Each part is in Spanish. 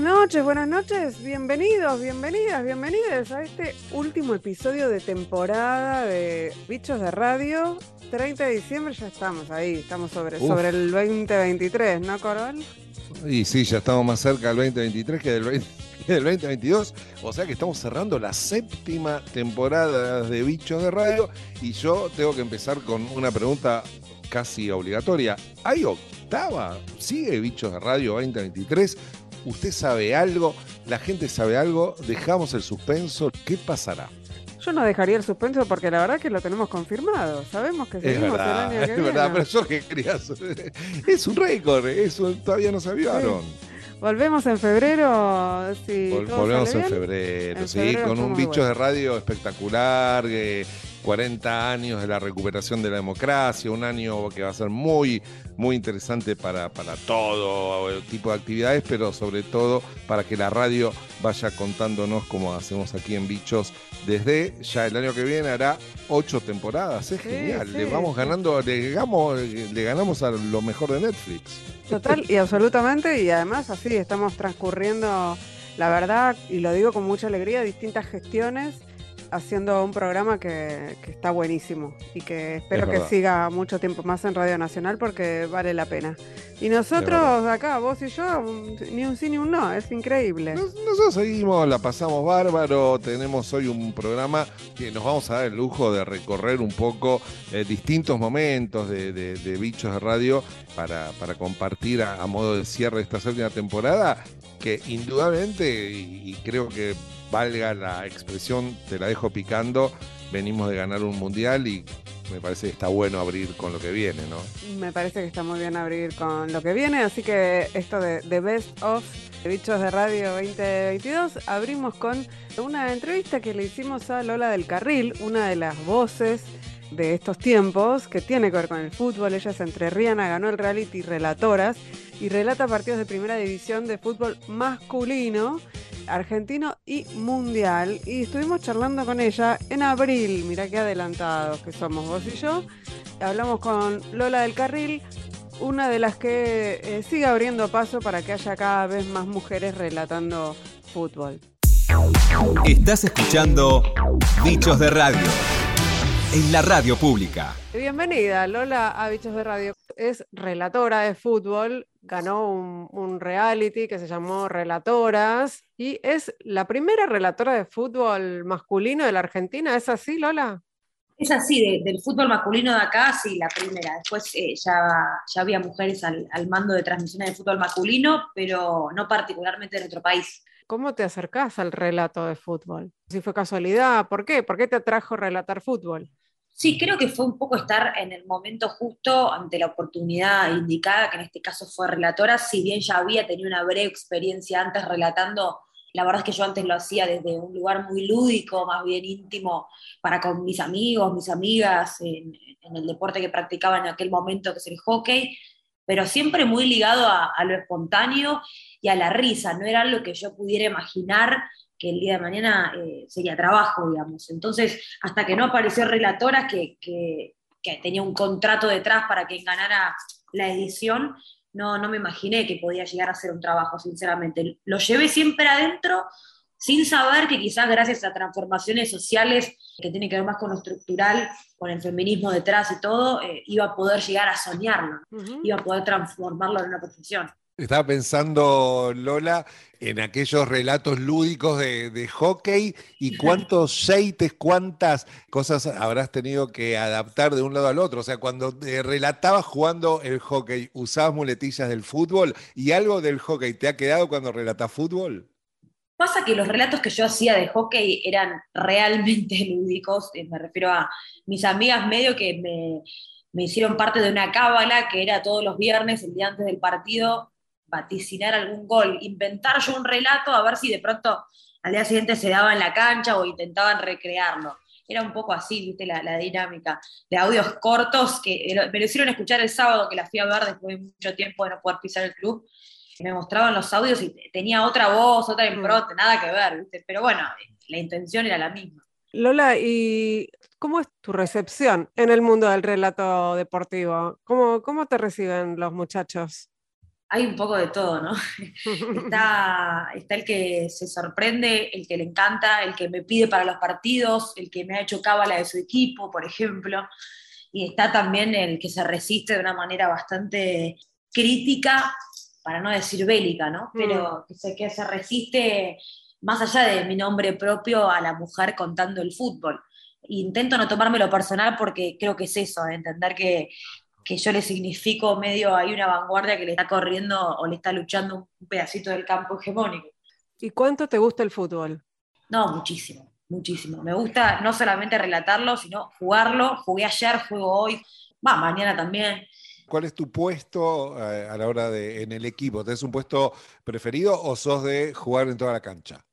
Buenas noches, buenas noches, bienvenidos, bienvenidas, bienvenidas a este último episodio de temporada de Bichos de Radio. 30 de diciembre ya estamos ahí, estamos sobre, sobre el 2023, ¿no, Corol? Y sí, ya estamos más cerca del 2023 que del, 2022. O sea que estamos cerrando la séptima temporada de Bichos de Radio. Y yo tengo que empezar con una pregunta casi obligatoria. ¿Hay octava? ¿Sigue Bichos de Radio 2023? ¿Usted sabe algo? ¿La gente sabe algo? ¿Dejamos el suspenso? ¿Qué pasará? Yo no dejaría el suspenso porque la verdad que lo tenemos confirmado. Sabemos que seguimos el año que es viene. verdad, pero yo que quería Es un récord, eso todavía no sabían. Volvemos en febrero. Sí, volvemos en febrero, sí, con un bicho de radio espectacular. 40 años de la recuperación de la democracia, un año que va a ser muy, muy interesante para, para todo tipo de actividades, pero sobre todo para que la radio vaya contándonos como hacemos aquí en Bichos desde ya el año que viene hará ocho temporadas. Es genial. le vamos ganando, le, le ganamos a lo mejor de Netflix. Total y absolutamente. Y además así estamos transcurriendo, la verdad, y lo digo con mucha alegría, distintas gestiones haciendo un programa que, está buenísimo y que espero que siga mucho tiempo más en Radio Nacional porque vale la pena. Y nosotros acá, vos y yo, ni un sí ni un no, es increíble. nosotros seguimos, la pasamos bárbaro, tenemos hoy un programa que nos vamos a dar el lujo de recorrer un poco eh, distintos momentos de, bichos de radio para, para compartir a, modo de cierre esta séptima temporada que indudablemente, y creo que valga la expresión, te la dejo picando, venimos de ganar un mundial y me parece que está bueno abrir con lo que viene, ¿no? Me parece que está muy bien abrir con lo que viene, así que esto de, The Best of Bichos de Radio 2022, abrimos con una entrevista que le hicimos a Lola del Carril, una de las voces de estos tiempos que tiene que ver con el fútbol. Ella es entrerriana, ganó el reality Relatoras y relata partidos de primera división de fútbol masculino argentino y mundial. Y estuvimos charlando con ella en abril, mira qué adelantados que somos vos y yo. Hablamos con Lola del Carril, una de las que eh, sigue abriendo paso para que haya cada vez más mujeres relatando fútbol. Estás escuchando Bichos de Radio en la radio pública. Bienvenida, Lola, a Bichos de Radio. Es relatora de fútbol, ganó un, reality que se llamó Relatoras y es la primera relatora de fútbol masculino de la Argentina. ¿Es así, Lola? Es así, del fútbol masculino de acá, sí, la primera. Después eh, ya, ya había mujeres al, al mando de transmisiones de fútbol masculino, pero no particularmente en nuestro país. ¿Cómo te acercás al relato de fútbol? Si fue casualidad, ¿por qué? ¿Por qué te atrajo relatar fútbol? Sí, creo que fue un poco estar en el momento justo ante la oportunidad indicada, que en este caso fue relatora, si bien ya había tenido una breve experiencia antes relatando, la verdad es que yo antes lo hacía desde un lugar muy lúdico, más bien íntimo, para con mis amigos, mis amigas, en, el deporte que practicaba en aquel momento, que es el hockey, pero siempre muy ligado a, a lo espontáneo y a la risa, no era algo que yo pudiera imaginar que el día de mañana eh, sería trabajo, digamos. Entonces, hasta que no apareció Relatora, que, que, tenía un contrato detrás para que ganara la edición, no, no me imaginé que podía llegar a ser un trabajo, sinceramente. Lo llevé siempre adentro, sin saber que quizás gracias a transformaciones sociales que tienen que ver más con lo estructural, con el feminismo detrás y todo, eh, iba a poder llegar a soñarlo, iba a poder transformarlo en una profesión. Estaba pensando, Lola, en aquellos relatos lúdicos de, hockey y cuántos sheites, cuántas cosas habrás tenido que adaptar de un lado al otro. O sea, cuando relatabas jugando el hockey, ¿usabas muletillas del fútbol? ¿Y algo del hockey te ha quedado cuando relatas fútbol? Pasa que los relatos que yo hacía de hockey eran realmente lúdicos. Eh, me refiero a mis amigas medio que me, me hicieron parte de una cábala que era todos los viernes, el día antes del partido, vaticinar algún gol, inventar yo un relato a ver si de pronto al día siguiente se daba en la cancha o intentaban recrearlo. Era un poco así, viste, la, dinámica de audios cortos que me lo hicieron escuchar el sábado que la fui a ver después de mucho tiempo de no poder pisar el club. Me mostraban los audios y tenía otra voz, otra mm. impronta, nada que ver, ¿viste? pero bueno, la intención era la misma. Lola, ¿y cómo es tu recepción en el mundo del relato deportivo? ¿Cómo, cómo te reciben los muchachos? Hay un poco de todo, ¿no? está, está el que se sorprende, el que le encanta, el que me pide para los partidos, el que me ha hecho cábala de su equipo, por ejemplo, y está también el que se resiste de una manera bastante crítica, para no decir bélica, ¿no? Pero mm. que se resiste más allá de mi nombre propio a la mujer contando el fútbol. Intento no tomármelo personal porque creo que es eso, entender que que yo le significo medio, hay una vanguardia que le está corriendo o le está luchando un pedacito del campo hegemónico. ¿Y cuánto te gusta el fútbol? No, muchísimo, muchísimo. Me gusta no solamente relatarlo, sino jugarlo. Jugué ayer, juego hoy, va, mañana también. ¿Cuál es tu puesto eh, a la hora de en el equipo? ¿Tenés un puesto preferido o sos de jugar en toda la cancha?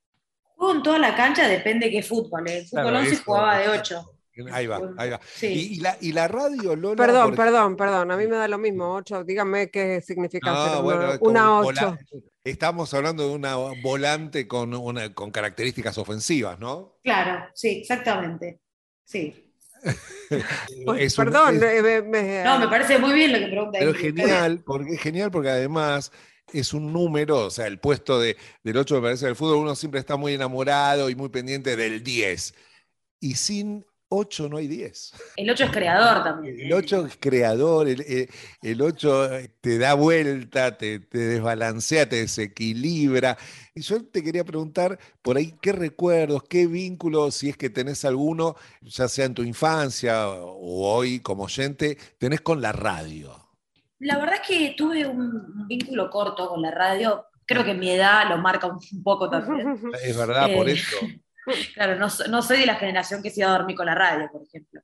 Juego en toda la cancha, depende de qué fútbol. El fútbol 11 jugaba de 8. Ahí va, ahí va. Y, la, y, la, radio, Lola. Perdón, perdón, perdón. A mí me da lo mismo, ocho. Dígame qué significa una, ocho. Estamos hablando de una volante con, una, con características ofensivas, ¿no? Claro, sí, exactamente. Sí. perdón. No, me parece muy bien lo que pregunta. Pero genial, porque es genial porque además es un número, o sea, el puesto de, del 8 me parece del fútbol, uno siempre está muy enamorado y muy pendiente del 10. Y sin 8 no hay 10. El 8 es creador también. El 8 es creador, el, 8 eh, te da vuelta, te, desbalancea, te desequilibra. Y yo te quería preguntar por ahí qué recuerdos, qué vínculos, si es que tenés alguno, ya sea en tu infancia o hoy como oyente, tenés con la radio. La verdad es que tuve un vínculo corto con la radio. Creo que mi edad lo marca un poco también. Es verdad, por eh, eso. Claro, no, soy de la generación que se iba a dormir con la radio, por ejemplo.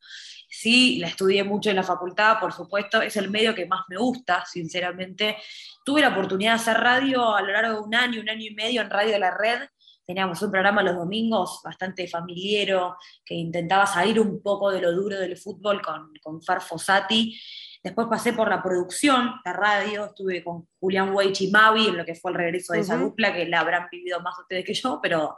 Sí, la estudié mucho en la facultad, por supuesto, es el medio que más me gusta, sinceramente. Tuve la oportunidad de hacer radio a lo largo de un año, un año y medio en Radio de la Red. Teníamos un programa los domingos bastante familiero, que intentaba salir un poco de lo duro del fútbol con, con Far Fossati. Después pasé por la producción, la radio, estuve con Julián Weich y Mavi en lo que fue el regreso de esa dupla, que la habrán vivido más ustedes que yo, pero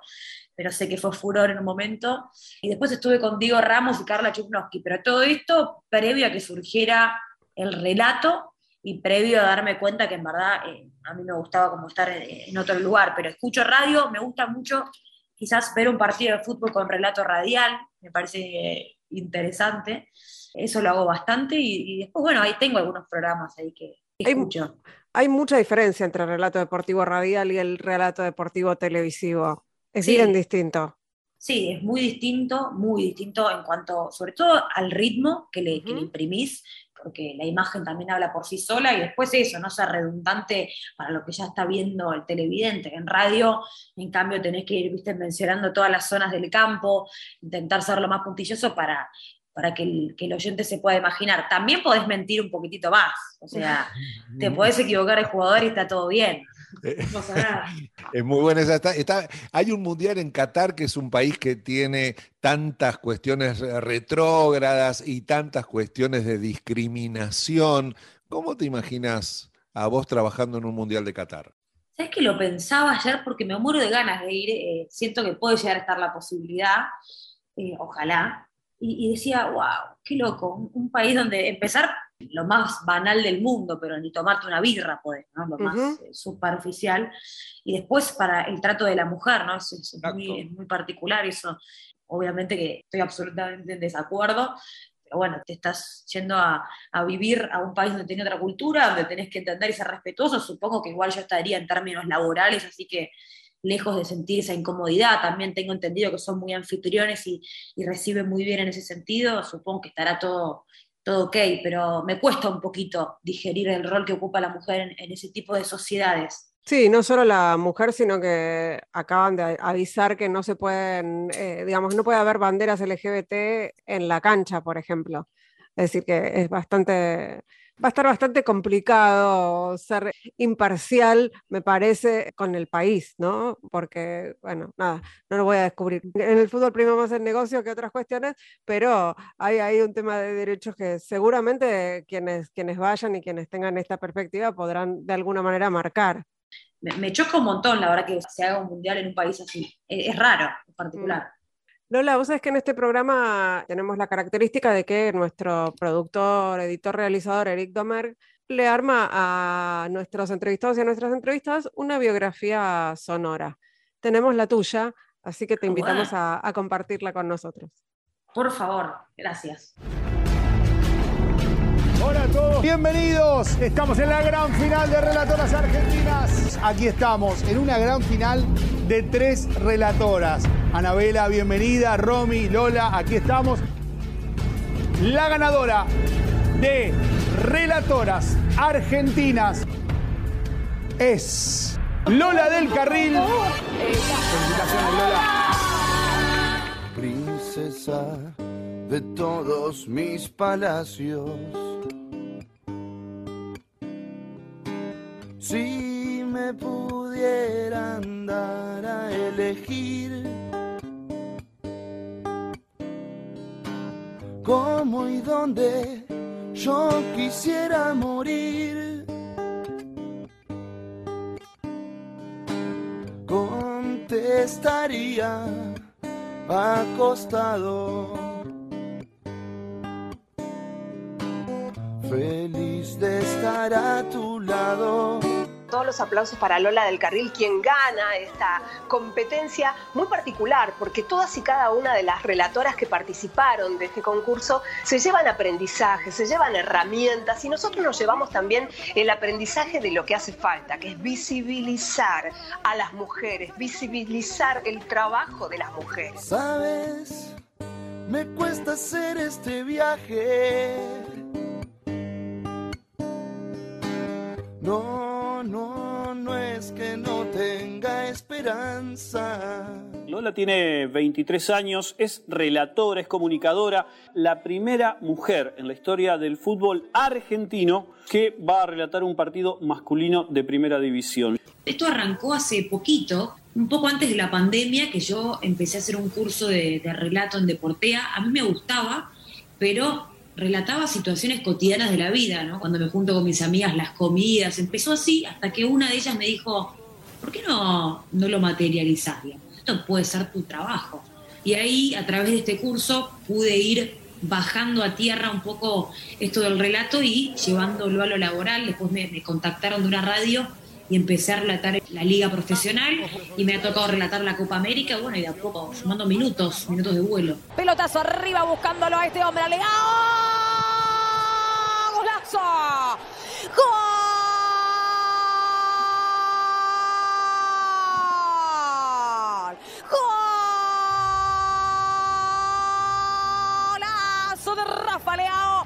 pero sé que fue furor en un momento. Y después estuve con Diego Ramos y Carla Chupnowski, pero todo esto previo a que surgiera el relato y previo a darme cuenta que en verdad eh, a mí me gustaba como estar en, otro lugar, pero escucho radio, me gusta mucho quizás ver un partido de fútbol con relato radial, me parece interesante, eso lo hago bastante y, después, bueno, ahí tengo algunos programas ahí que escucho. Hay, hay mucha diferencia entre el relato deportivo radial y el relato deportivo televisivo. Es bien distinto. Sí, es muy distinto, muy distinto en cuanto, sobre todo al ritmo que le, imprimís, porque la imagen también habla por sí sola y después eso, no sea redundante para lo que ya está viendo el televidente. En radio, en cambio, tenés que ir ¿viste? mencionando todas las zonas del campo, intentar ser lo más puntilloso para, para que el, que el, oyente se pueda imaginar. También podés mentir un poquitito más, o sea, te podés equivocar el jugador y está todo bien. Es muy buena esa. Está, hay un mundial en Qatar que es un país que tiene tantas cuestiones retrógradas y tantas cuestiones de discriminación. ¿Cómo te imaginas a vos trabajando en un mundial de Qatar? Sabes que lo pensaba ayer porque me muero de ganas de ir. Eh, siento que puede llegar a estar la posibilidad, eh, ojalá. Y, decía, wow, qué loco, un país donde empezar lo más banal del mundo, pero ni tomarte una birra podés, ¿no? Lo más eh, superficial. Y después para el trato de la mujer, ¿no? Es, muy, particular eso. Obviamente que estoy absolutamente en desacuerdo, pero bueno, te estás yendo a, vivir a un país donde tiene otra cultura, donde tenés que entender y ser respetuoso. Supongo que igual yo estaría en términos laborales, así que lejos de sentir esa incomodidad. También tengo entendido que son muy anfitriones y, y reciben muy bien en ese sentido. Supongo que estará todo todo ok, pero me cuesta un poquito digerir el rol que ocupa la mujer en, ese tipo de sociedades. Sí, no solo la mujer, sino que acaban de avisar que no se pueden, eh, digamos, no puede haber banderas LGBT en la cancha, por ejemplo. Es decir, que es bastante va a estar bastante complicado ser imparcial, me parece, con el país, ¿no? Porque, bueno, nada, no lo voy a descubrir. En el fútbol primero más el negocio que otras cuestiones, pero hay, hay un tema de derechos que seguramente quienes, quienes vayan y quienes tengan esta perspectiva podrán de alguna manera marcar. Me, choca un montón, la verdad, que se haga un mundial en un país así. Es, raro, en particular. Mm. Lola, vos sabés que en este programa tenemos la característica de que nuestro productor, editor, realizador, Eric Domer, le arma a nuestros entrevistados y a nuestras entrevistas una biografía sonora. Tenemos la tuya, así que te invitamos a, a compartirla con nosotros. Por favor, gracias. Hola a todos, bienvenidos. Estamos en la gran final de Relatoras Argentinas. Aquí estamos, en una gran final de tres relatoras. Anabela, bienvenida. Romy, Lola, aquí estamos. La ganadora de Relatoras Argentinas es Lola del Carril. Felicitaciones, Lola. Princesa de todos mis palacios. Si me pudieran dar a elegir cómo y dónde yo quisiera morir. Contestaría acostado. Feliz de estar a tu lado todos los aplausos para Lola del Carril, quien gana esta competencia muy particular, porque todas y cada una de las relatoras que participaron de este concurso se llevan aprendizaje, se llevan herramientas y nosotros nos llevamos también el aprendizaje de lo que hace falta, que es visibilizar a las mujeres, visibilizar el trabajo de las mujeres. ¿Sabes? Me cuesta hacer este viaje. No no, no es que no tenga esperanza. Lola tiene 23 años, es relatora, es comunicadora, la primera mujer en la historia del fútbol argentino que va a relatar un partido masculino de primera división. Esto arrancó hace poquito, un poco antes de la pandemia, que yo empecé a hacer un curso de, de relato en Deportea. A mí me gustaba, pero relataba situaciones cotidianas de la vida, ¿no? Cuando me junto con mis amigas, las comidas, empezó así, hasta que una de ellas me dijo, ¿por qué no, no lo materializas? Esto puede ser tu trabajo. Y ahí, a través de este curso, pude ir bajando a tierra un poco esto del relato y llevándolo a lo laboral. Después me contactaron de una radio y empecé a relatar la liga profesional y me ha tocado relatar la Copa América, bueno, y de a poco sumando minutos, minutos de vuelo. Pelotazo arriba buscándolo a este hombre, alegado. ¡Golazo! ¡Gol! ¡Golazo de Rafa Leao!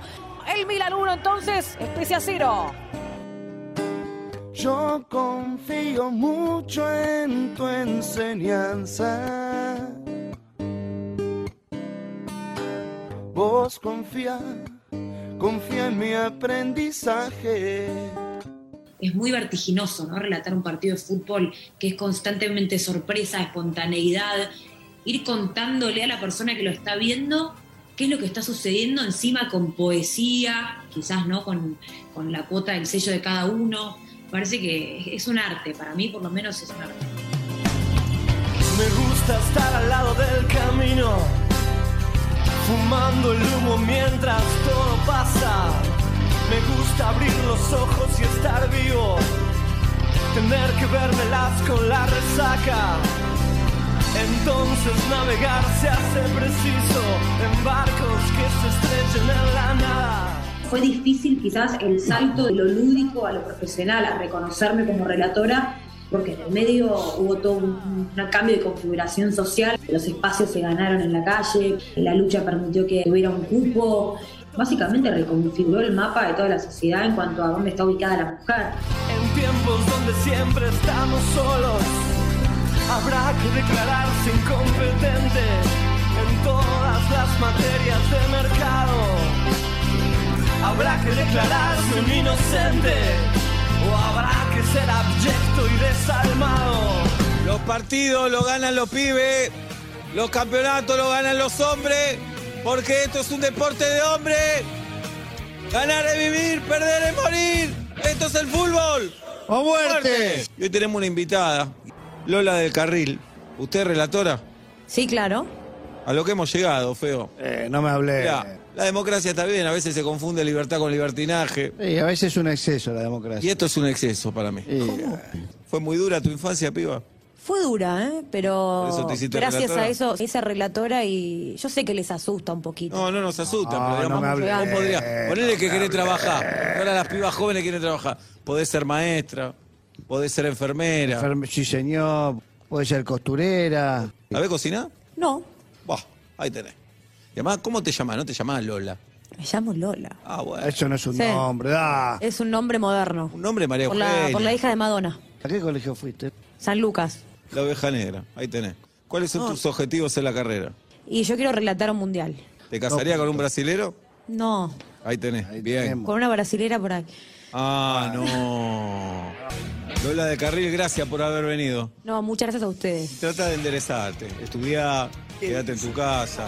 El Milan 1 entonces, especie a cero. Yo confío mucho en tu enseñanza. Vos confía, confía en mi aprendizaje. Es muy vertiginoso, ¿no? Relatar un partido de fútbol que es constantemente sorpresa, espontaneidad, ir contándole a la persona que lo está viendo qué es lo que está sucediendo encima con poesía, quizás no con, con la cuota del sello de cada uno parece que es un arte, para mí por lo menos es un arte. Me gusta estar al lado del camino, fumando el humo mientras todo pasa. Me gusta abrir los ojos y estar vivo, tener que vermelas con la resaca. Entonces navegar se hace preciso en barcos que se estrechen en la nada fue difícil quizás el salto de lo lúdico a lo profesional, a reconocerme como relatora, porque en el medio hubo todo un, cambio de configuración social, los espacios se ganaron en la calle, la lucha permitió que hubiera un cupo, básicamente reconfiguró el mapa de toda la sociedad en cuanto a dónde está ubicada la mujer. En tiempos donde siempre estamos solos, habrá que declararse incompetente en todas las materias de mercado habrá que declararse un inocente o habrá que ser abyecto y desalmado. Los partidos lo ganan los pibes, los campeonatos lo ganan los hombres, porque esto es un deporte de hombres. Ganar es vivir, perder es morir. Esto es el fútbol. ¡O muerte! Y hoy tenemos una invitada, Lola del Carril. ¿Usted es relatora? Sí, claro. A lo que hemos llegado, feo. Eh, no me hablé. Mirá, la democracia está bien, a veces se confunde libertad con libertinaje. Sí, a veces es un exceso la democracia. Y esto es un exceso para mí. Sí, ¿Fue muy dura tu infancia, piba? Fue dura, ¿eh? Pero ¿Por eso te hiciste gracias relatora? a eso, esa relatora y yo sé que les asusta un poquito. No, no nos asusta, No, pero digamos, no me ponele que querés trabajar. Ahora las pibas jóvenes quieren trabajar. Podés ser maestra, podés ser enfermera. Enferme- Sí, señor. Puede ser costurera. ¿Sabés cocinar? No, Bah, ahí tenés. ¿Cómo te llamás? No te llamás Lola. me llamo Lola. Ah, bueno. Eso no es un Sí. nombre. da. Es un nombre moderno. Un nombre María Por la, por la hija de Madonna, ¿A qué colegio fuiste? San Lucas. La oveja negra, ahí tenés. ¿Cuáles son tus objetivos en la carrera? Y yo quiero relatar un mundial. ¿Te casaría con un brasilero? No, Ahí tenés, Ahí bien. tenemos. con una brasilera por ahí. Ah, no. Lola de Carril, gracias por haber venido. No, muchas gracias a ustedes. Trata de enderezarte, estudiar, quédate en tu casa.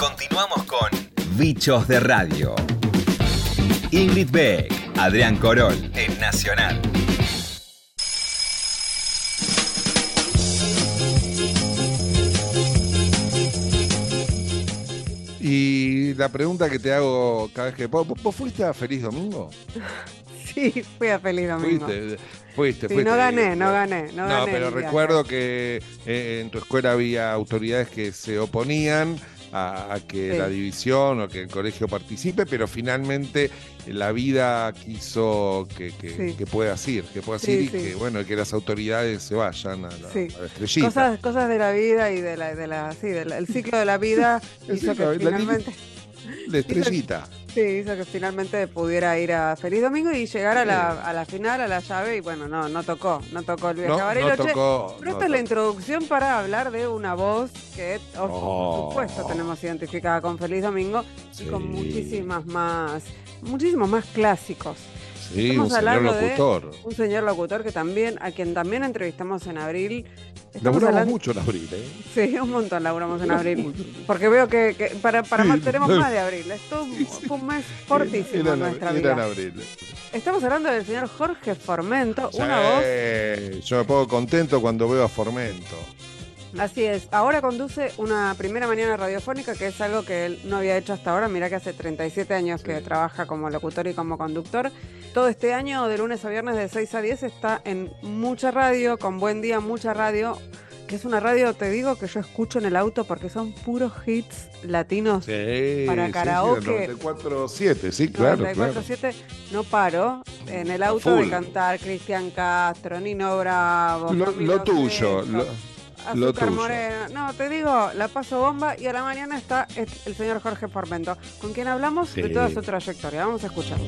Continuamos con Bichos de Radio. Ingrid Beck, Adrián Corol, en Nacional. Y la pregunta que te hago cada vez que. ¿Vos, vos fuiste a Feliz Domingo? Sí, fui a Feliz Domingo. Fuiste, fuiste, Sí, fuiste. no gané, no gané, no gané pero el viaje. recuerdo que eh, en tu escuela había autoridades que se oponían a, a que Sí. la división o que el colegio participe, pero finalmente la vida quiso que, que, Sí. que puedas ir, que puedas Sí, ir y que bueno que las autoridades se vayan a la, Sí. a la estrellita. Cosas, cosas de la vida y de la, de la, sí, del el ciclo de la vida hizo que la finalmente, La estrellita. sí, hizo que finalmente pudiera ir a Feliz Domingo y llegar a la, a la final, a la llave, y bueno, no, no tocó, no tocó el viaje No, a no tocó. Pero esta es la introducción para hablar de una voz que, por Oh. supuesto, tenemos identificada con Feliz Domingo Sí. y con muchísimas más, muchísimos más clásicos. Sí, Estamos un señor locutor. Un señor locutor que también, a quien también entrevistamos en abril. Estamos Laburamos hablando- mucho en abril, ¿eh? Sí, un montón laburamos en abril. Porque veo que, que para, para más tenemos no. más de abril. Esto fue un mes fortísimo Era en nuestra vida. en abril. Estamos hablando del señor Jorge Formento, Sí, una voz. Yo me pongo contento cuando veo a Formento. Así es. Ahora conduce una primera mañana radiofónica, que es algo que él no había hecho hasta ahora. Mira que hace 37 años que trabaja como locutor y como conductor. Todo este año, de lunes a viernes, de 6 a 10, está en mucha radio, con buen día, mucha radio. Que es una radio, te digo, que yo escucho en el auto porque son puros hits latinos. Sí, Para sí, karaoke. Sí, 94-7, sí, claro, claro. 94.7, no paro en el auto de cantar Cristian Castro, Nino Bravo, Lo, lo tuyo, lo Azúcar. Moreno. No, te digo, la paso bomba y a la mañana está el señor Jorge Formento, con quien hablamos de toda su trayectoria. Vamos a escuchar.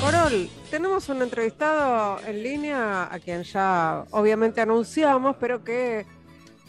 Corol, tenemos un entrevistado en línea a quien ya obviamente anunciamos, pero que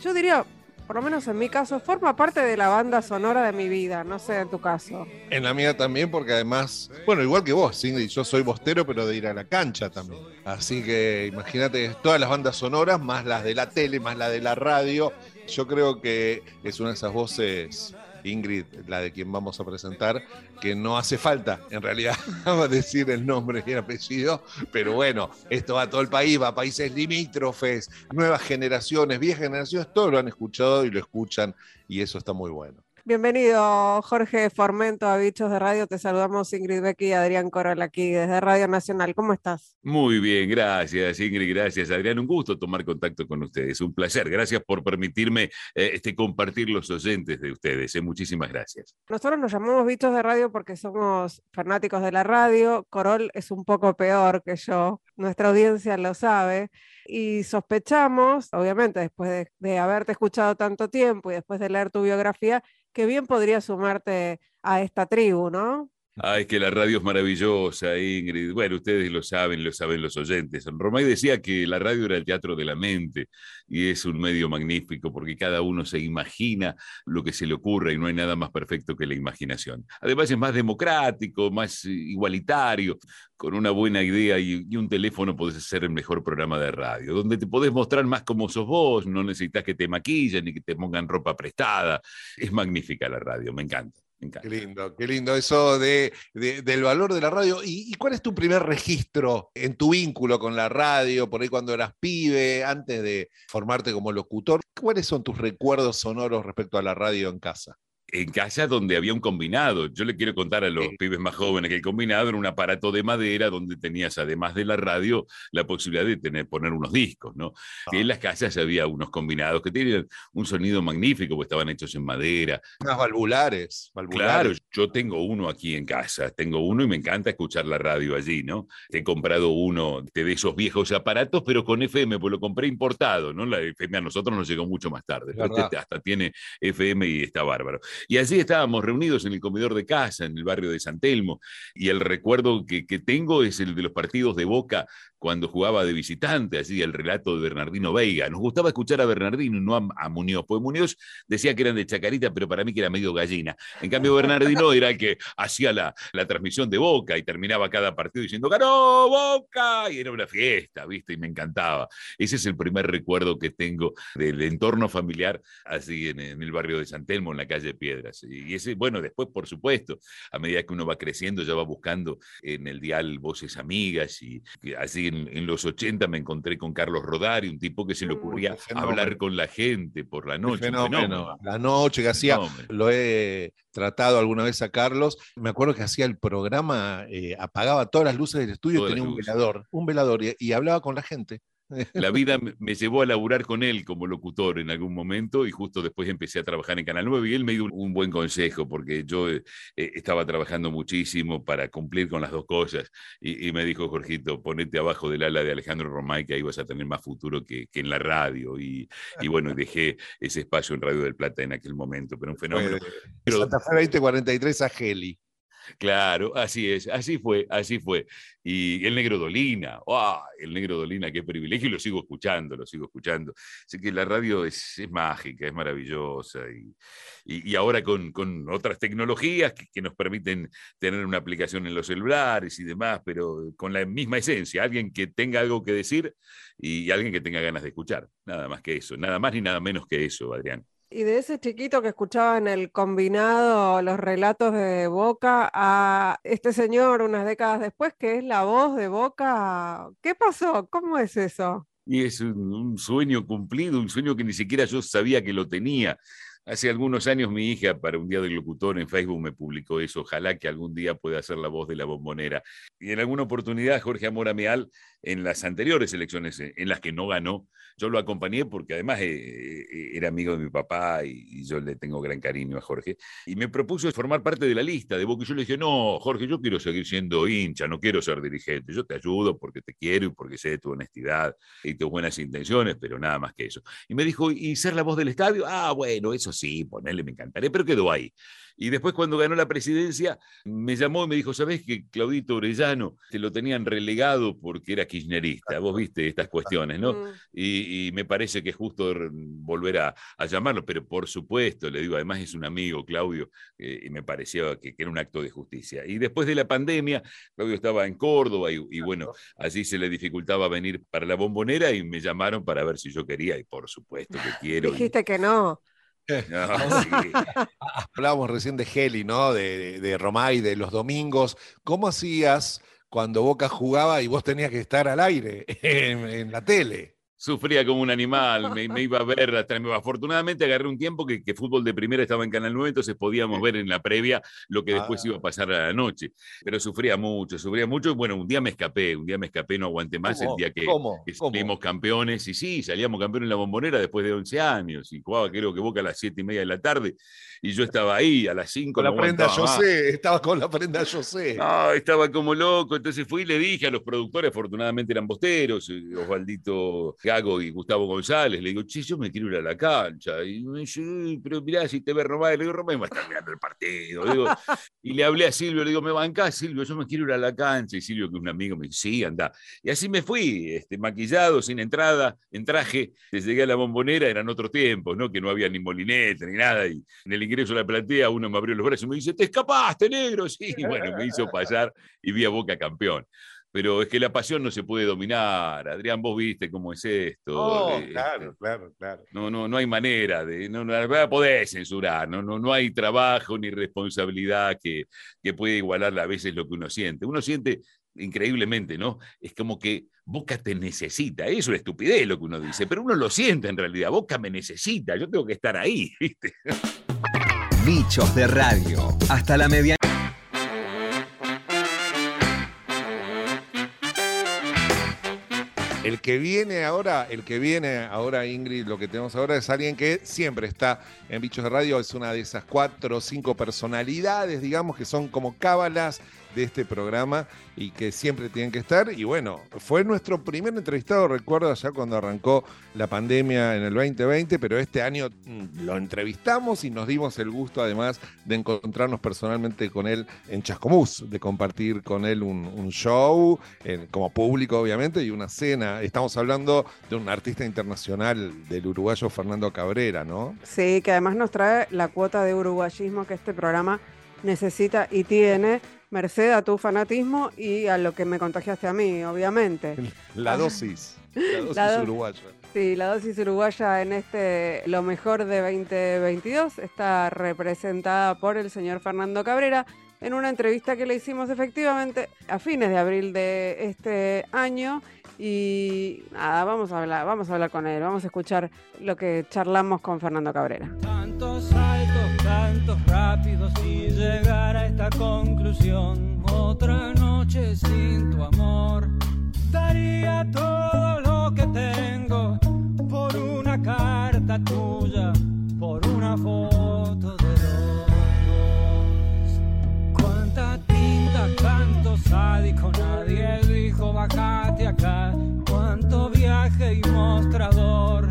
yo diría, por lo menos en mi caso, forma parte de la banda sonora de mi vida, no sé en tu caso. En la mía también, porque además, bueno, igual que vos, Cindy, yo soy bostero, pero de ir a la cancha también. Así que imagínate todas las bandas sonoras, más las de la tele, más la de la radio. Yo creo que es una de esas voces, Ingrid, la de quien vamos a presentar, que no hace falta, en realidad, decir el nombre y el apellido, pero bueno, esto va a todo el país, va a países limítrofes, nuevas generaciones, viejas generaciones, todos lo han escuchado y lo escuchan, y eso está muy bueno. Bienvenido, Jorge Formento, a Bichos de Radio. Te saludamos Ingrid Becky y Adrián Coral aquí desde Radio Nacional. ¿Cómo estás? Muy bien, gracias Ingrid, gracias Adrián. Un gusto tomar contacto con ustedes, un placer. Gracias por permitirme eh, este, compartir los oyentes de ustedes. eh, Muchísimas gracias. Nosotros nos llamamos Bichos de Radio porque somos fanáticos de la radio. Corol es un poco peor que yo, nuestra audiencia lo sabe. Y sospechamos, obviamente, después de, haberte escuchado tanto tiempo y después de leer tu biografía, que bien podría sumarte a esta tribu, ¿no? Ay, que la radio es maravillosa, Ingrid. Bueno, ustedes lo saben, lo saben los oyentes. Romay decía que la radio era el teatro de la mente y es un medio magnífico porque cada uno se imagina lo que se le ocurre y no hay nada más perfecto que la imaginación. Además es más democrático, más igualitario. Con una buena idea y, un teléfono podés hacer el mejor programa de radio, donde te podés mostrar más cómo sos vos, no necesitas que te maquillen ni que te pongan ropa prestada. Es magnífica la radio, me encanta. Qué lindo, qué lindo eso de, del valor de la radio. ¿Y, cuál es tu primer registro en tu vínculo con la radio, por ahí cuando eras pibe, antes de formarte como locutor? ¿Cuáles son tus recuerdos sonoros respecto a la radio en casa? En casa donde había un combinado. Yo le quiero contar a los pibes más jóvenes que el combinado era un aparato de madera donde tenías, además de la radio, la posibilidad de tener, poner unos discos, ¿no? en ah. las casas había unos combinados que tenían un sonido magnífico, porque estaban hechos en madera. Unas valvulares, Claro, yo tengo uno aquí en casa, tengo uno y me encanta escuchar la radio allí, ¿no? He comprado uno de esos viejos aparatos, pero con FM, pues lo compré importado, ¿no? La FM a nosotros nos llegó mucho más tarde, este hasta tiene FM y está bárbaro. Y allí estábamos reunidos en el comedor de casa, en el barrio de San Telmo, y el recuerdo que, que tengo es el de los partidos de Boca cuando jugaba de visitante, así el relato de Bernardino Veiga. Nos gustaba escuchar a Bernardino y no a, Muñoz, porque Muñoz decía que eran de Chacarita, pero para mí que era medio gallina. En cambio, Bernardino era el que hacía la, la transmisión de Boca y terminaba cada partido diciendo ¡Ganó Boca! Y era una fiesta, ¿viste? Y me encantaba. Ese es el primer recuerdo que tengo del entorno familiar, así en, el barrio de San Telmo, en la calle Piedras. Y ese, bueno, después, por supuesto, a medida que uno va creciendo, ya va buscando en el dial voces amigas y así en, los 80 me encontré con Carlos Rodari, un tipo que se le ocurría hablar con la gente por la noche. La noche que hacía, lo he tratado alguna vez a Carlos. Me acuerdo que hacía el programa, eh, apagaba todas las luces del estudio tenía un velador, un velador y hablaba con la gente. La vida me llevó a laburar con él como locutor en algún momento y justo después empecé a trabajar en Canal 9 y él me dio un buen consejo porque yo eh, eh, estaba trabajando muchísimo para cumplir con las dos cosas y, me dijo, Jorgito, ponete abajo del ala de Alejandro Romay que ahí vas a tener más futuro que, en la radio y, bueno, dejé ese espacio en Radio del Plata en aquel momento, pero un fenómeno. Santa Fe 2043 a Geli. Claro, así es, así fue, así fue. Y el negro Dolina, el negro Dolina, qué privilegio, y lo sigo escuchando, lo sigo escuchando. Así que la radio es, mágica, es maravillosa, y, ahora con, con, otras tecnologías que, nos permiten tener una aplicación en los celulares y demás, pero con la misma esencia, alguien que tenga algo que decir y alguien que tenga ganas de escuchar, nada más que eso, nada más ni nada menos que eso, Adrián. Y de ese chiquito que escuchaba en el combinado los relatos de Boca a este señor unas décadas después, que es la voz de Boca, ¿qué pasó? ¿Cómo es eso? Y es un, sueño cumplido, un sueño que ni siquiera yo sabía que lo tenía. Hace algunos años mi hija para un día del locutor en Facebook me publicó eso, ojalá que algún día pueda ser la voz de la bombonera. Y en alguna oportunidad Jorge Amora Meal, en las anteriores elecciones en las que no ganó, yo lo acompañé porque además eh, eh, era amigo de mi papá y, yo le tengo gran cariño a Jorge. Y me propuso formar parte de la lista de Boca. Y yo le dije, no, Jorge, yo quiero seguir siendo hincha, no quiero ser dirigente. Yo te ayudo porque te quiero y porque sé tu honestidad y tus buenas intenciones, pero nada más que eso. Y me dijo, ¿y ser la voz del estadio? Ah, bueno, eso sí, ponerle me encantaría, pero quedó ahí. Y después cuando ganó la presidencia, me llamó y me dijo, ¿sabés que Claudito Orellano te lo tenían relegado porque era kirchnerista? Vos viste estas cuestiones, ¿no? Y, me parece que es justo volver a, llamarlo, pero por supuesto, le digo, además es un amigo, Claudio, eh, y me parecía que, era un acto de justicia. Y después de la pandemia, Claudio estaba en Córdoba y, bueno, allí se le dificultaba venir para la bombonera y me llamaron para ver si yo quería, y por supuesto que quiero. Dijiste que no. Hablábamos recién de Heli, ¿no? De, de, Romay, de los domingos. ¿Cómo hacías cuando Boca jugaba y vos tenías que estar al aire en la tele? Sufría como un animal, me, iba a ver hasta Afortunadamente agarré un tiempo que, que, fútbol de primera estaba en Canal 9, entonces podíamos ver en la previa lo que después iba a ah. pasar a la noche. Pero sufría mucho, sufría mucho. Bueno, un día me escapé, un día me escapé, no aguanté más el día que, salimos campeones. Y sí, salíamos campeones en la bombonera después de 11 años y jugaba creo que Boca a las 7 y media de la tarde y yo estaba ahí a las 5. Con la prenda yo sé, estaba con la prenda yo sé. No, estaba como loco, entonces fui y le dije a los productores, afortunadamente eran bosteros, eh, Osvaldito Gago y Gustavo González, le digo, che, yo me quiero ir a la cancha. Y me dice, pero mirá, si te ve Román, le digo, Román va a estar mirando el partido. y le hablé a Silvio, le digo, ¿me bancás, Silvio? Yo me quiero ir a la cancha. Y Silvio, que es un amigo, me dice, sí, anda. Y así me fui, este, maquillado, sin entrada, en traje. Llegué a la bombonera, eran otros tiempos, ¿no? Que no había ni molinete ni nada. Y en el ingreso a la platea, uno me abrió los brazos y me dice, te escapaste, negro. Sí, bueno, me hizo pasar y vi a Boca campeón pero es que la pasión no se puede dominar. Adrián, vos viste cómo es esto. Oh, eh, claro, claro, claro. No, no, no hay manera de, no, no podés censurar, no, no, no hay trabajo ni responsabilidad que, que pueda igualar a veces lo que uno siente. Uno siente increíblemente, ¿no? Es como que Boca te necesita, eso es una estupidez lo que uno dice, pero uno lo siente en realidad, Boca me necesita, yo tengo que estar ahí, ¿viste? Bichos de radio, hasta la media El que viene ahora, el que viene ahora, Ingrid, lo que tenemos ahora es alguien que siempre está en Bichos de Radio, es una de esas cuatro o cinco personalidades, digamos, que son como cábalas de este programa y que siempre tienen que estar. Y bueno, fue nuestro primer entrevistado, recuerdo, ya cuando arrancó la pandemia en el 2020, pero este año mm, lo entrevistamos y nos dimos el gusto además de encontrarnos personalmente con él en Chascomús, de compartir con él un, show, como público obviamente, y una cena. Estamos hablando de un artista internacional del uruguayo Fernando Cabrera, ¿no? Sí, que además nos trae la cuota de uruguayismo que este programa necesita y tiene merced a tu fanatismo y a lo que me contagiaste a mí, obviamente. La dosis, la dosis uruguaya. Sí, la dosis uruguaya en este Lo mejor de 2022 está representada por el señor Fernando Cabrera en una entrevista que le hicimos efectivamente a fines de abril de este año y nada, vamos a hablar, vamos a hablar con él, vamos a escuchar lo que charlamos con Fernando Cabrera. Tantos saltos, rápidos y llegar a esta conclusión. Otra noche sin tu amor. Daría todo lo que tengo por una carta tuya, por una foto de dos. Cuánta tinta, tanto sádico, nadie dijo bajate acá. Cuánto viaje y mostrador.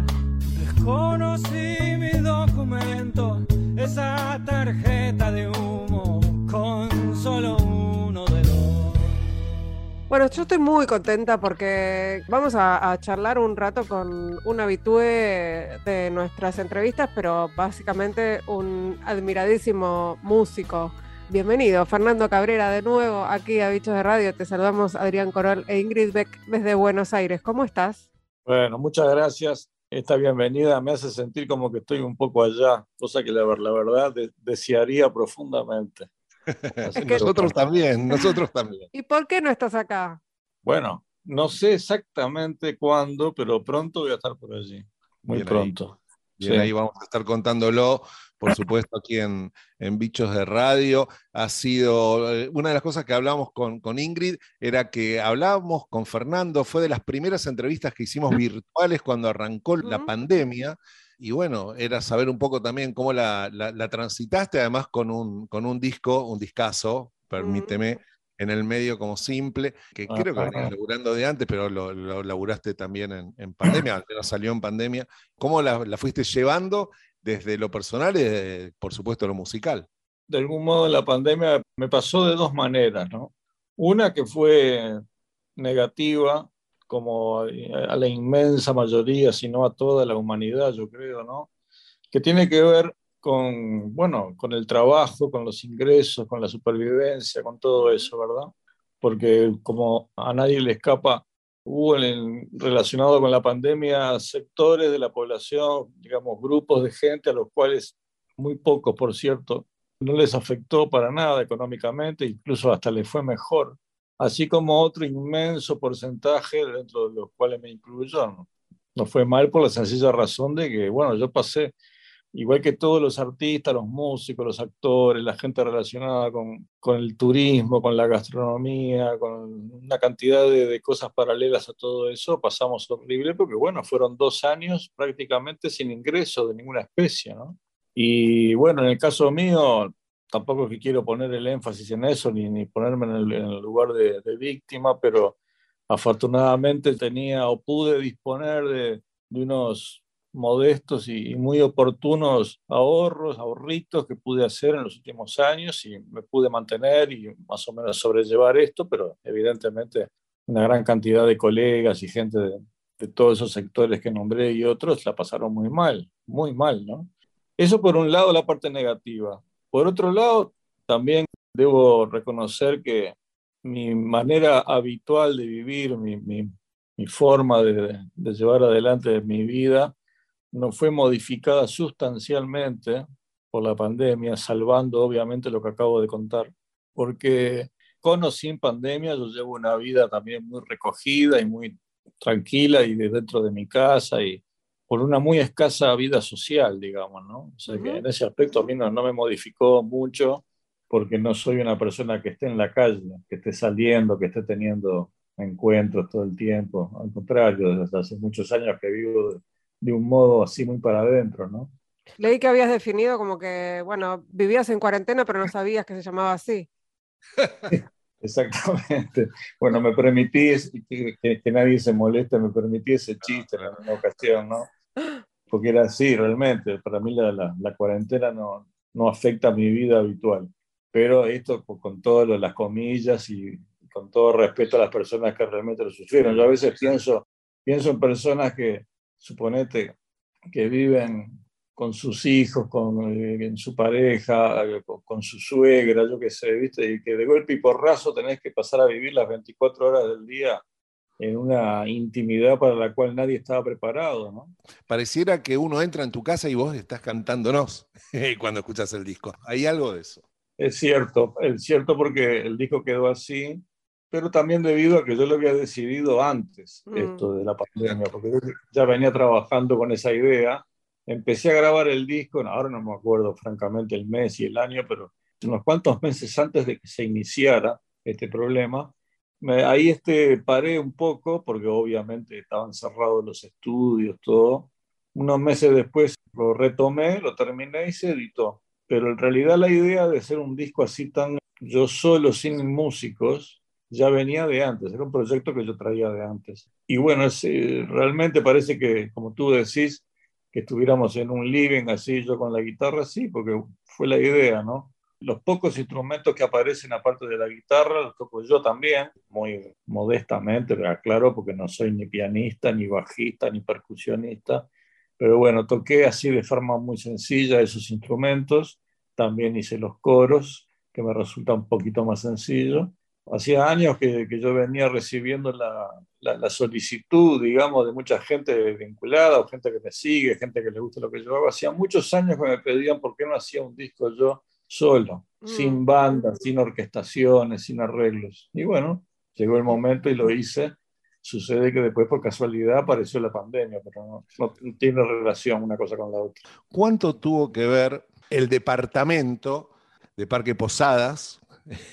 Desconocí mi documento, esa tarjeta de humo con solo uno de los. Bueno, yo estoy muy contenta porque vamos a, a, charlar un rato con un habitué de nuestras entrevistas, pero básicamente un admiradísimo músico Bienvenido, Fernando Cabrera, de nuevo aquí a Bichos de Radio. Te saludamos Adrián Corol e Ingrid Beck desde Buenos Aires. ¿Cómo estás? Bueno, muchas gracias. Esta bienvenida me hace sentir como que estoy un poco allá, cosa que la, verdad desearía profundamente. nosotros también, nosotros también. ¿Y por qué no estás acá? Bueno, no sé exactamente cuándo, pero pronto voy a estar por allí. Muy pronto. Y ahí vamos a estar contándolo por supuesto, aquí en, Bichos de Radio. Ha sido eh, una de las cosas que hablamos con, con, Ingrid, era que hablábamos con Fernando, fue de las primeras entrevistas que hicimos virtuales cuando arrancó la pandemia. Y bueno, era saber un poco también cómo la, transitaste, además con un, con un disco, un discazo, permíteme, en el medio como simple, que creo que venías laburando de antes, pero lo, lo laburaste también en, pandemia, al menos salió en pandemia. ¿Cómo la, la, fuiste llevando desde lo personal y, por supuesto, lo musical. De algún modo, la pandemia me pasó de dos maneras, ¿no? Una que fue negativa, como a la inmensa mayoría, si no a toda la humanidad, yo creo, ¿no? Que tiene que ver con, bueno, con el trabajo, con los ingresos, con la supervivencia, con todo eso, ¿verdad? Porque como a nadie le escapa hubo en, relacionado con la pandemia sectores de la población, digamos, grupos de gente a los cuales muy pocos, por cierto, no les afectó para nada económicamente, incluso hasta les fue mejor, así como otro inmenso porcentaje dentro de los cuales me incluyo. No, no fue mal por la sencilla razón de que, bueno, yo pasé igual que todos los artistas, los músicos, los actores, la gente relacionada con, con el turismo, con la gastronomía, con una cantidad de, de, cosas paralelas a todo eso, pasamos horrible porque, bueno, fueron dos años prácticamente sin ingreso de ninguna especie, ¿no? Y bueno, en el caso mío, tampoco es que quiero poner el énfasis en eso ni, ni ponerme en el, en el lugar de, de víctima, pero afortunadamente tenía o pude disponer de, unos modestos y, muy oportunos ahorros, ahorritos que pude hacer en los últimos años y me pude mantener y más o menos sobrellevar esto, pero evidentemente una gran cantidad de colegas y gente de, todos esos sectores que nombré y otros la pasaron muy mal, muy mal, ¿no? Eso por un lado la parte negativa. Por otro lado, también debo reconocer que mi manera habitual de vivir, mi, mi, forma de, llevar adelante mi vida, no fue modificada sustancialmente por la pandemia, salvando obviamente lo que acabo de contar, porque con o sin pandemia yo llevo una vida también muy recogida y muy tranquila y de dentro de mi casa y por una muy escasa vida social, digamos, ¿no? O sea que en ese aspecto a mí no, no me modificó mucho porque no soy una persona que esté en la calle, que esté saliendo, que esté teniendo encuentros todo el tiempo. Al contrario, desde hace muchos años que vivo de, un modo así muy para adentro, ¿no? Leí que habías definido como que, bueno, vivías en cuarentena, pero no sabías que se llamaba así. Exactamente. Bueno, me permití que, que, nadie se moleste, me permití ese chiste en una ocasión, ¿no? Porque era así, realmente. Para mí la, la, la cuarentena no, no afecta a mi vida habitual pero esto con todas las comillas y con todo respeto a las personas que realmente lo sufrieron. Yo a veces pienso, pienso en personas que, suponete, que viven con sus hijos, con eh, su pareja, con, su suegra, yo qué sé, ¿viste? Y que de golpe y porrazo tenés que pasar a vivir las 24 horas del día en una intimidad para la cual nadie estaba preparado, ¿no? Pareciera que uno entra en tu casa y vos estás cantándonos cuando escuchas el disco. Hay algo de eso. Es cierto, es cierto porque el disco quedó así, pero también debido a que yo lo había decidido antes, mm. esto de la pandemia, porque yo ya venía trabajando con esa idea. Empecé a grabar el disco, ahora no me acuerdo francamente el mes y el año, pero unos cuantos meses antes de que se iniciara este problema, ahí este, paré un poco, porque obviamente estaban cerrados los estudios, todo. Unos meses después lo retomé, lo terminé y se editó pero en realidad la idea de hacer un disco así tan yo solo, sin músicos, ya venía de antes, era un proyecto que yo traía de antes. Y bueno, eh, realmente parece que, como tú decís, que estuviéramos en un living así, yo con la guitarra, sí, porque fue la idea, ¿no? Los pocos instrumentos que aparecen aparte de la guitarra los toco yo también, muy modestamente, pero claro, porque no soy ni pianista, ni bajista, ni percusionista. Pero bueno, toqué así de forma muy sencilla esos instrumentos, también hice los coros, que me resulta un poquito más sencillo. Hacía años que, que yo venía recibiendo la, la, solicitud, digamos, de mucha gente vinculada, o gente que me sigue, gente que le gusta lo que yo hago. Hacía muchos años que me pedían por qué no hacía un disco yo solo, mm. sin banda, sin orquestaciones, sin arreglos. Y bueno, llegó el momento y lo hice Sucede que después, por casualidad, apareció la pandemia, pero no, tiene relación una cosa con la otra. ¿Cuánto tuvo que ver el departamento de Parque Posadas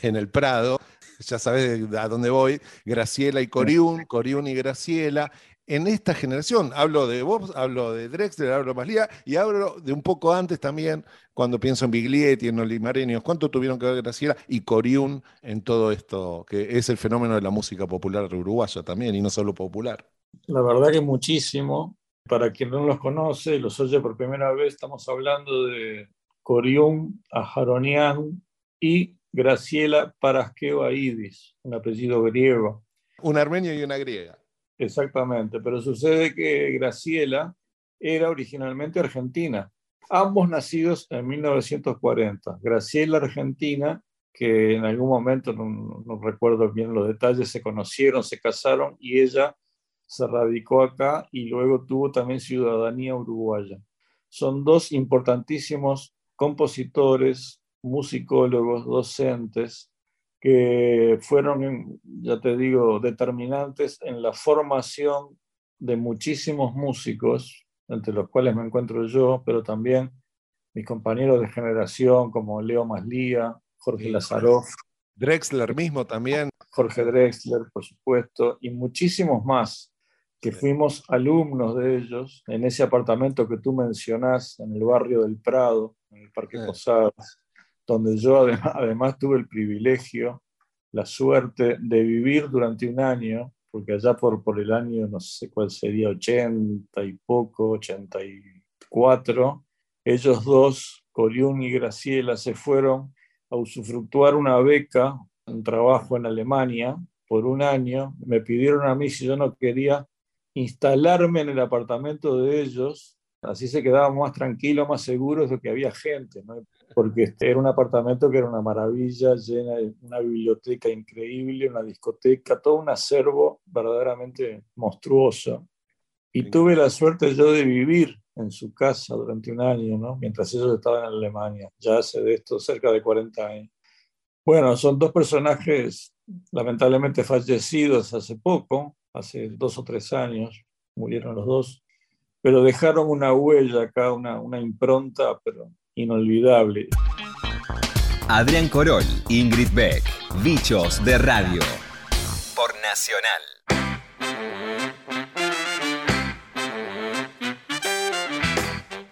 en el Prado? Ya sabes a dónde voy, Graciela y Coriún, Coriún y Graciela, en esta generación. Hablo de vos, hablo de Drexler, hablo de Maslía y hablo de un poco antes también, cuando pienso en Biglietti, en Olimareños. ¿Cuánto tuvieron que ver Graciela y Coriún en todo esto, que es el fenómeno de la música popular uruguaya también, y no solo popular? La verdad que muchísimo. Para quien no los conoce, los oye por primera vez, estamos hablando de Coriún Ajaronian y Graciela Parasqueo Aidis, un apellido griego. Un armenio y una griega. Exactamente, pero sucede que Graciela era originalmente argentina, ambos nacidos en 1940. Graciela argentina, que en algún momento, no, recuerdo bien los detalles, se conocieron, se casaron y ella se radicó acá y luego tuvo también ciudadanía uruguaya. Son dos importantísimos compositores, musicólogos, docentes, que fueron, ya te digo, determinantes en la formación de muchísimos músicos, entre los cuales me encuentro yo, pero también mis compañeros de generación como Leo Maslía, Jorge Lazaroff. Drexler mismo también. Jorge Drexler, por supuesto, y muchísimos más que fuimos alumnos de ellos en ese apartamento que tú mencionás en el barrio del Prado, en el Parque Posadas donde yo además, tuve el privilegio, la suerte de vivir durante un año porque allá por, por el año, no sé cuál sería, 80 y poco, 84, ellos dos, Coriún y Graciela, se fueron a usufructuar una beca, un trabajo en Alemania por un año. Me pidieron a mí si yo no quería instalarme en el apartamento de ellos, así se quedaban más tranquilos, más seguros de que había gente, porque este era un apartamento que era una maravilla, llena de una biblioteca increíble, una discoteca, todo un acervo verdaderamente monstruoso. Y tuve la suerte yo de vivir en su casa durante un año, ¿no? mientras ellos estaban en Alemania, ya hace de esto cerca de 40 años. Bueno, son dos personajes lamentablemente fallecidos hace poco, hace dos o tres años, murieron los dos, pero dejaron una huella acá, una, una impronta, pero inolvidable. Adrián Corol, Ingrid Beck, Bichos de Radio, por Nacional.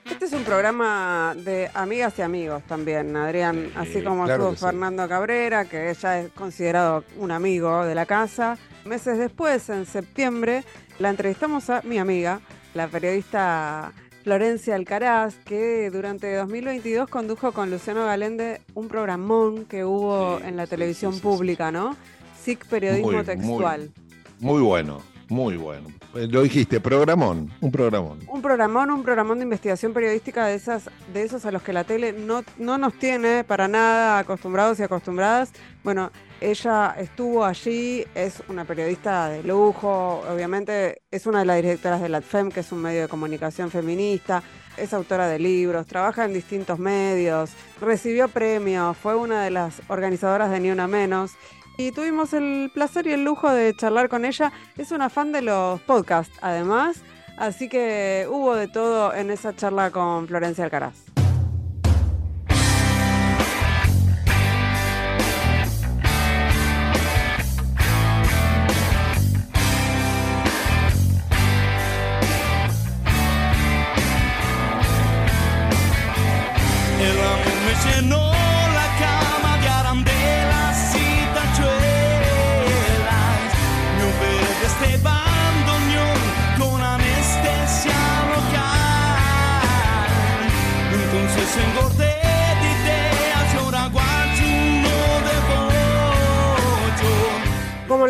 Este es un programa de amigas y amigos también, Adrián, así como estuvo Fernando Cabrera, que ella es considerado un amigo de la casa. Meses después, en septiembre, la entrevistamos a mi amiga, la periodista Florencia Alcaraz, que durante 2022 condujo con Luciano Galende un programón que hubo en la televisión pública, ¿no? SIC Periodismo Textual. muy bueno, muy bueno. Eh, lo dijiste, programón, un programón. Un programón, un programón de investigación periodística de esas, de esos a los que la tele no, no nos tiene para nada acostumbrados y acostumbradas. Bueno, ella estuvo allí, es una periodista de lujo, obviamente es una de las directoras de la FEM, que es un medio de comunicación feminista, es autora de libros, trabaja en distintos medios, recibió premios, fue una de las organizadoras de Ni Una Menos y tuvimos el placer y el lujo de charlar con ella. Es una fan de los podcasts, además, así que hubo de todo en esa charla con Florencia Alcaraz.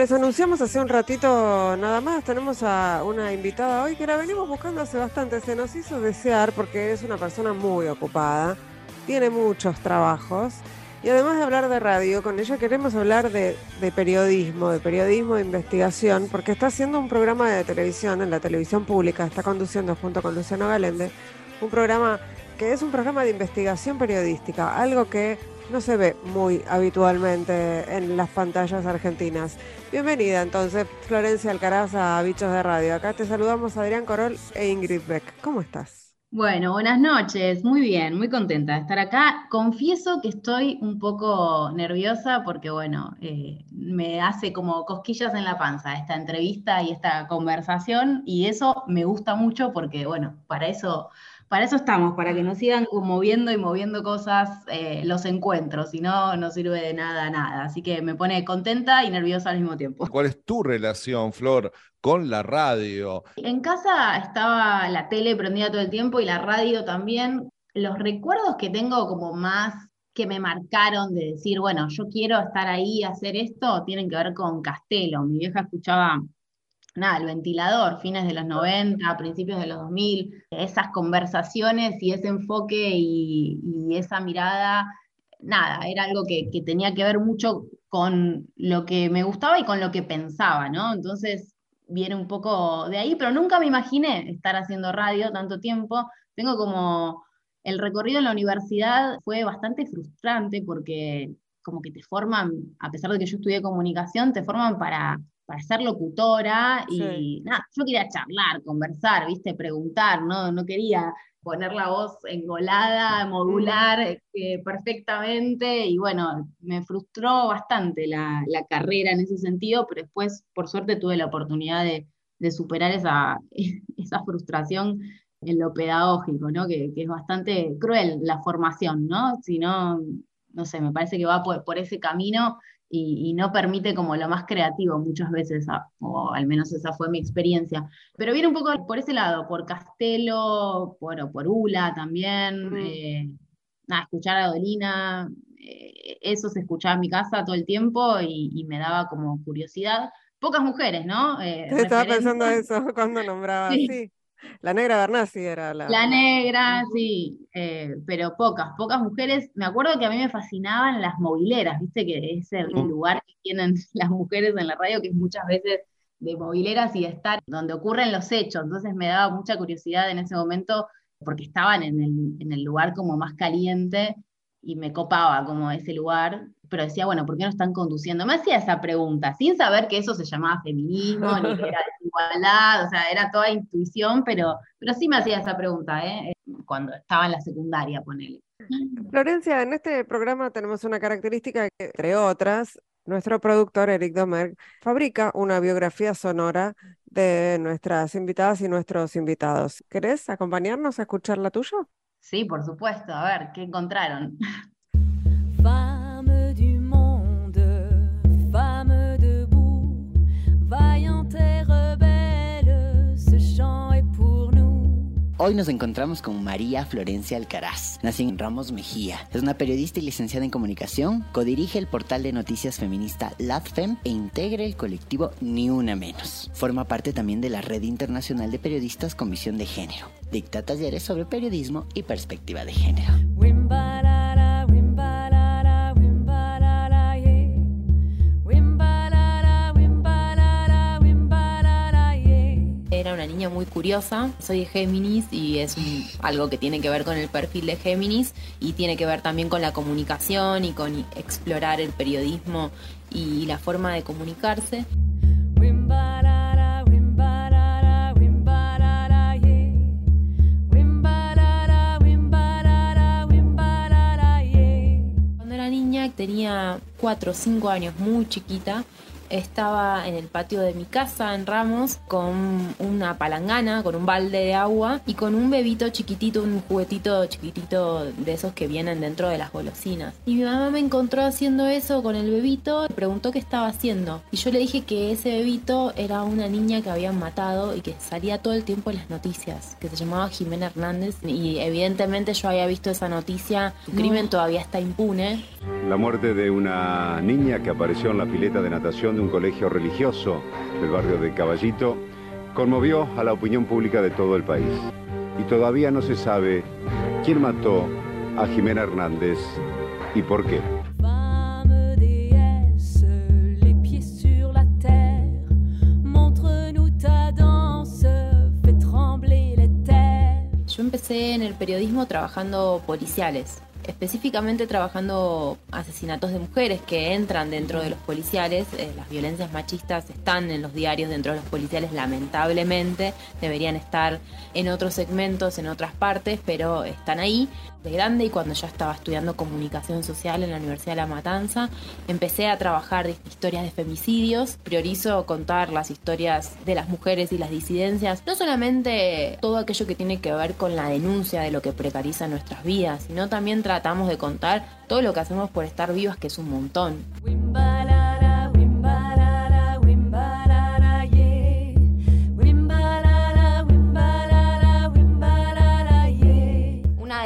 Les anunciamos hace un ratito nada más, tenemos a una invitada hoy que la venimos buscando hace bastante. Se nos hizo desear porque es una persona muy ocupada, tiene muchos trabajos y además de hablar de radio, con ella queremos hablar de, periodismo, de periodismo de investigación, porque está haciendo un programa de televisión en la televisión pública, está conduciendo junto con Luciano Galende un programa que es un programa de investigación periodística, algo que no se ve muy habitualmente en las pantallas argentinas. Bienvenida entonces, Florencia Alcaraz a Bichos de Radio. Acá te saludamos Adrián Corol e Ingrid Beck. ¿Cómo estás? Bueno, buenas noches, muy bien, muy contenta de estar acá. Confieso que estoy un poco nerviosa porque, bueno, eh, me hace como cosquillas en la panza esta entrevista y esta conversación y eso me gusta mucho porque, bueno, para eso para eso estamos, para que nos sigan moviendo y moviendo cosas eh, los encuentros, si no, no sirve de nada, nada. Así que me pone contenta y nerviosa al mismo tiempo. ¿Cuál es tu relación, Flor, con la radio? En casa estaba la tele prendida todo el tiempo y la radio también. Los recuerdos que tengo como más que me marcaron de decir, bueno, yo quiero estar ahí, hacer esto, tienen que ver con Castelo. Mi vieja escuchaba nada, el ventilador, fines de los 90, principios de los 2000, esas conversaciones y ese enfoque y, esa mirada, nada, era algo que, tenía que ver mucho con lo que me gustaba y con lo que pensaba, ¿no? Entonces viene un poco de ahí, pero nunca me imaginé estar haciendo radio tanto tiempo. Tengo como el recorrido en la universidad fue bastante frustrante porque como que te forman, a pesar de que yo estudié comunicación, te forman para para ser locutora y nada, yo quería charlar, conversar, viste, preguntar, no, no quería poner la voz engolada, modular eh, perfectamente y bueno, me frustró bastante la, carrera en ese sentido, pero después por suerte tuve la oportunidad de, superar esa, esa frustración en lo pedagógico, ¿no? Que, es bastante cruel la formación, ¿no? Si no, no sé, me parece que va por, por ese camino y, no permite como lo más creativo muchas veces, o al menos esa fue mi experiencia. Pero viene un poco por ese lado, por Castelo, por, por Ula también, mm. eh, nada, escuchar a Dolina, eh, eso se escuchaba en mi casa todo el tiempo y, me daba como curiosidad. Pocas mujeres, ¿no? Eh, Estaba pensando eso cuando nombraba, sí. La negra Bernasi era la. La negra, sí, eh, pero pocas, pocas mujeres. Me acuerdo que a mí me fascinaban las mobileras, viste que es el lugar que tienen las mujeres en la radio, que es muchas veces de mobileras y de estar donde ocurren los hechos. Entonces me daba mucha curiosidad en ese momento porque estaban en el, en el lugar como más caliente y me copaba como ese lugar, pero decía, bueno, ¿por qué no están conduciendo? Me hacía esa pregunta, sin saber que eso se llamaba feminismo, ni que era desigualdad, o sea, era toda intuición, pero, pero sí me hacía esa pregunta, ¿eh? cuando estaba en la secundaria, ponele. Florencia, en este programa tenemos una característica que, entre otras, nuestro productor Eric Domer fabrica una biografía sonora de nuestras invitadas y nuestros invitados. ¿Querés acompañarnos a escuchar la tuya? Sí, por supuesto. A ver, ¿qué encontraron? Hoy nos encontramos con María Florencia Alcaraz. Nació en Ramos Mejía. Es una periodista y licenciada en comunicación, codirige el portal de noticias feminista LADFEM e integra el colectivo Ni Una Menos. Forma parte también de la Red Internacional de Periodistas con Visión de Género. Dicta talleres sobre periodismo y perspectiva de género. Niña muy curiosa. Soy de Géminis y es algo que tiene que ver con el perfil de Géminis y tiene que ver también con la comunicación y con explorar el periodismo y la forma de comunicarse. Cuando era niña tenía 4 o 5 años, muy chiquita, estaba en el patio de mi casa en Ramos con una palangana, con un balde de agua y con un bebito chiquitito, un juguetito chiquitito de esos que vienen dentro de las golosinas. Y mi mamá me encontró haciendo eso con el bebito y preguntó qué estaba haciendo. Y yo le dije que ese bebito era una niña que habían matado y que salía todo el tiempo en las noticias, que se llamaba Jimena Hernández. Y evidentemente yo había visto esa noticia, su crimen todavía está impune. La muerte de una niña que apareció en la pileta de natación de un colegio religioso del barrio de Caballito conmovió a la opinión pública de todo el país. Y todavía no se sabe quién mató a Jimena Hernández y por qué. Yo empecé en el periodismo trabajando policiales específicamente trabajando asesinatos de mujeres que entran dentro de los policiales. Eh, las violencias machistas están en los diarios dentro de los policiales, lamentablemente. Deberían estar en otros segmentos, en otras partes, pero están ahí de grande y cuando ya estaba estudiando comunicación social en la Universidad de La Matanza, empecé a trabajar historias de femicidios. Priorizo contar las historias de las mujeres y las disidencias, no solamente todo aquello que tiene que ver con la denuncia de lo que precariza nuestras vidas, sino también tratamos de contar todo lo que hacemos por estar vivas, que es un montón.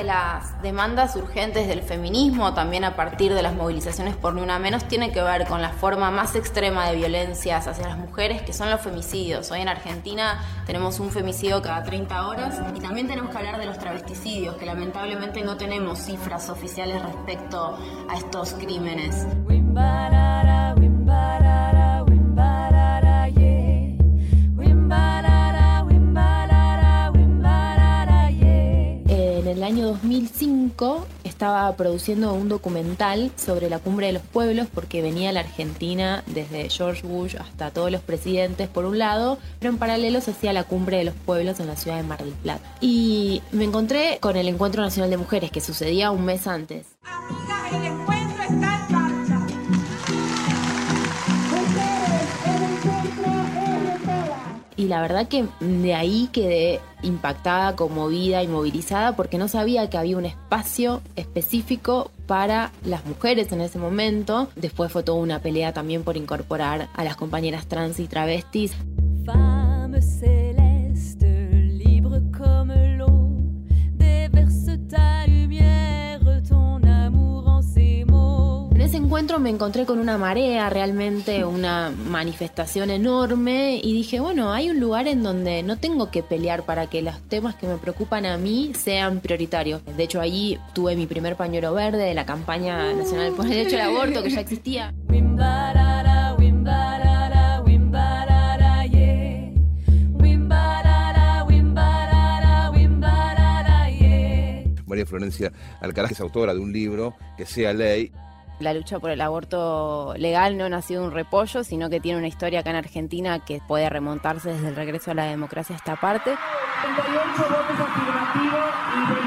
Las demandas urgentes del feminismo, también a partir de las movilizaciones por ni menos, tiene que ver con la forma más extrema de violencias hacia las mujeres, que son los femicidios. Hoy en Argentina tenemos un femicidio cada 30 horas y también tenemos que hablar de los travesticidios, que lamentablemente no tenemos cifras oficiales respecto a estos crímenes. 2005 estaba produciendo un documental sobre la cumbre de los pueblos porque venía la Argentina desde George Bush hasta todos los presidentes por un lado, pero en paralelo se hacía la cumbre de los pueblos en la ciudad de Mar del Plata. Y me encontré con el Encuentro Nacional de Mujeres que sucedía un mes antes. Y la verdad que de ahí quedé impactada, conmovida y movilizada porque no sabía que había un espacio específico para las mujeres en ese momento. Después fue toda una pelea también por incorporar a las compañeras trans y travestis. Encuentro me encontré con una marea, realmente una manifestación enorme y dije, bueno, hay un lugar en donde no tengo que pelear para que los temas que me preocupan a mí sean prioritarios. De hecho, allí tuve mi primer pañuelo verde de la campaña nacional por el derecho al aborto que ya existía. María Florencia Alcaraz es autora de un libro que sea ley la lucha por el aborto legal no nació de un repollo, sino que tiene una historia acá en Argentina que puede remontarse desde el regreso a la democracia a esta parte. 38 votos afirmativos y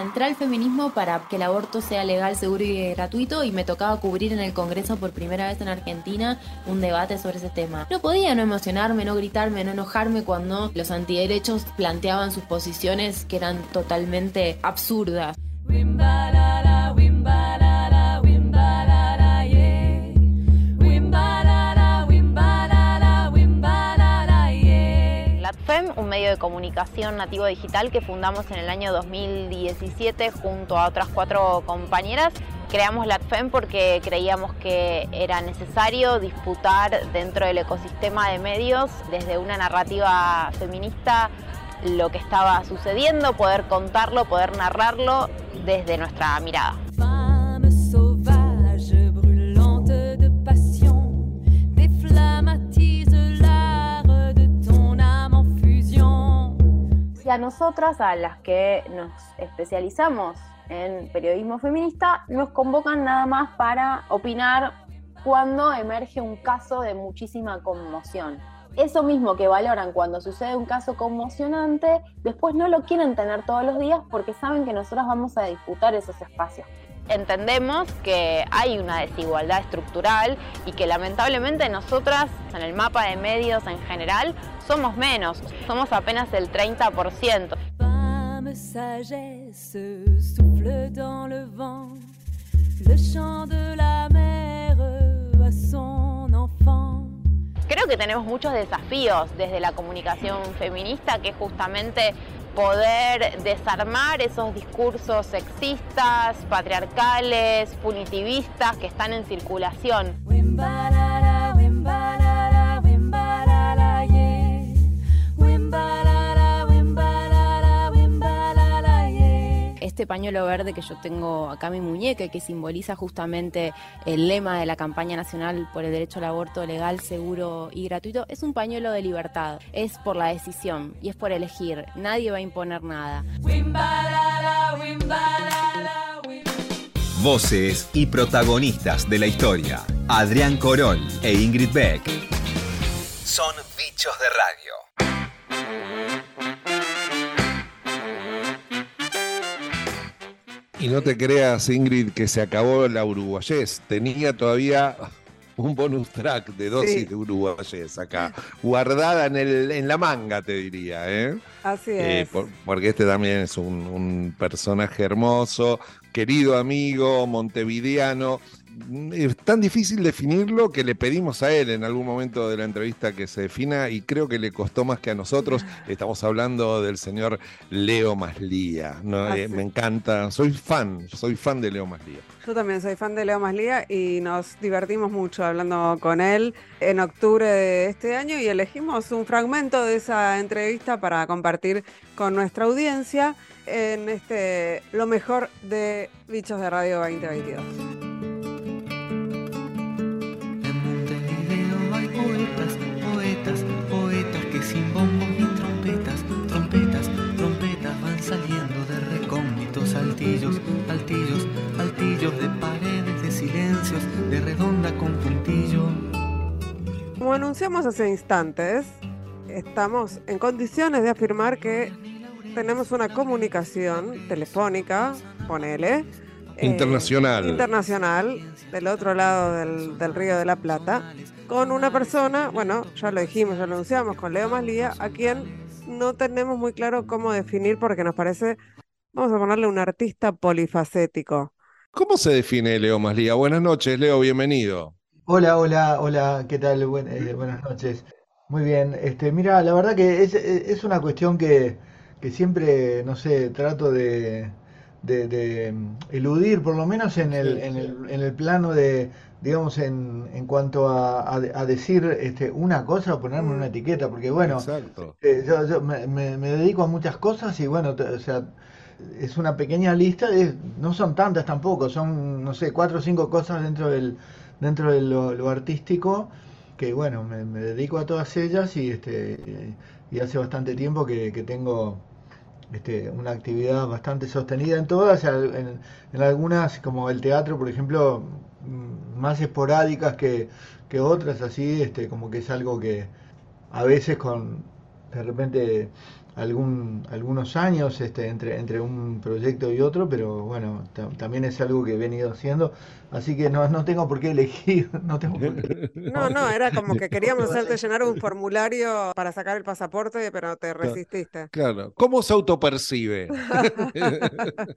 entré al feminismo para que el aborto sea legal, seguro y gratuito y me tocaba cubrir en el Congreso por primera vez en Argentina un debate sobre ese tema. No podía no emocionarme, no gritarme, no enojarme cuando los antiderechos planteaban sus posiciones que eran totalmente absurdas. Un medio de comunicación nativo digital que fundamos en el año 2017 junto a otras cuatro compañeras. Creamos LATFEM porque creíamos que era necesario disputar dentro del ecosistema de medios desde una narrativa feminista lo que estaba sucediendo, poder contarlo, poder narrarlo desde nuestra mirada. A nosotras, a las que nos especializamos en periodismo feminista, nos convocan nada más para opinar cuando emerge un caso de muchísima conmoción. Eso mismo que valoran cuando sucede un caso conmocionante, después no lo quieren tener todos los días porque saben que nosotros vamos a disputar esos espacios entendemos que hay una desigualdad estructural y que lamentablemente nosotras en el mapa de medios en general somos menos, somos apenas el 30%. Creo que tenemos muchos desafíos desde la comunicación feminista, que justamente poder desarmar esos discursos sexistas, patriarcales, punitivistas que están en circulación. Este pañuelo verde que yo tengo acá mi muñeca que simboliza justamente el lema de la campaña nacional por el derecho al aborto legal, seguro y gratuito, es un pañuelo de libertad. Es por la decisión y es por elegir. Nadie va a imponer nada. Voces y protagonistas de la historia. Adrián Corol e Ingrid Beck. Son bichos de radio. Y no te creas, Ingrid, que se acabó la uruguayés. Tenía todavía un bonus track de dosis de uruguayés acá, guardada en, el, en la manga, te diría. ¿eh? Así eh, es. porque este también es un personaje hermoso, querido amigo, montevideano es tan difícil definirlo que le pedimos a él en algún momento de la entrevista que se defina y creo que le costó más que a nosotros. Estamos hablando del señor Leo Maslía. Ah, eh, me encanta, soy fan, soy fan de Leo Maslía. Yo también soy fan de Leo Maslía y nos divertimos mucho hablando con él en octubre de este año y elegimos un fragmento de esa entrevista para compartir con nuestra audiencia en este Lo mejor de Bichos de Radio 2022. Poetas, poetas, poetas que sin bombos ni trompetas, trompetas, trompetas van saliendo de recónditos altillos, altillos, altillos de paredes, de silencios, de redonda con puntillo. Como anunciamos hace instantes, estamos en condiciones de afirmar que tenemos una comunicación telefónica, ponele, internacional. internacional, del otro lado del, del Río de la Plata, con una persona, bueno, ya lo dijimos, ya lo anunciamos, con Leo Maslía, a quien no tenemos muy claro cómo definir porque nos parece, vamos a ponerle un artista polifacético. ¿Cómo se define Leo Maslía? Buenas noches, Leo, bienvenido. Hola, hola, hola, ¿qué tal? Buen- eh, buenas noches. Muy bien, este, mira, la verdad que es, es una cuestión que, que siempre, no sé, trato de, de- de, mm, eludir, por lo menos en el, en el, en el plano de, digamos, en, en cuanto a, a- a decir este, una cosa o ponerme una etiqueta, porque bueno, eh, yo, yo me, me- me dedico a muchas cosas y bueno, o sea, es una pequeña lista, de- no son tantas tampoco, son, no sé, cuatro o cinco cosas dentro del, dentro de lo, lo artístico, que bueno, me, me dedico a todas ellas y, este, y hace bastante tiempo que, que tengo este, una actividad bastante sostenida en todas, en, en algunas, como el teatro, por ejemplo, mm, más esporádicas que, que otras, así, este, como que es algo que a veces con, de repente, algún, algunos años este, entre, entre un proyecto y otro, pero bueno, ta- también es algo que he venido haciendo, así que no, no tengo por qué elegir, no tengo por qué. No, no, era como que queríamos hacerte llenar un formulario para sacar el pasaporte, pero te resististe. Claro. ¿Cómo se autopercibe?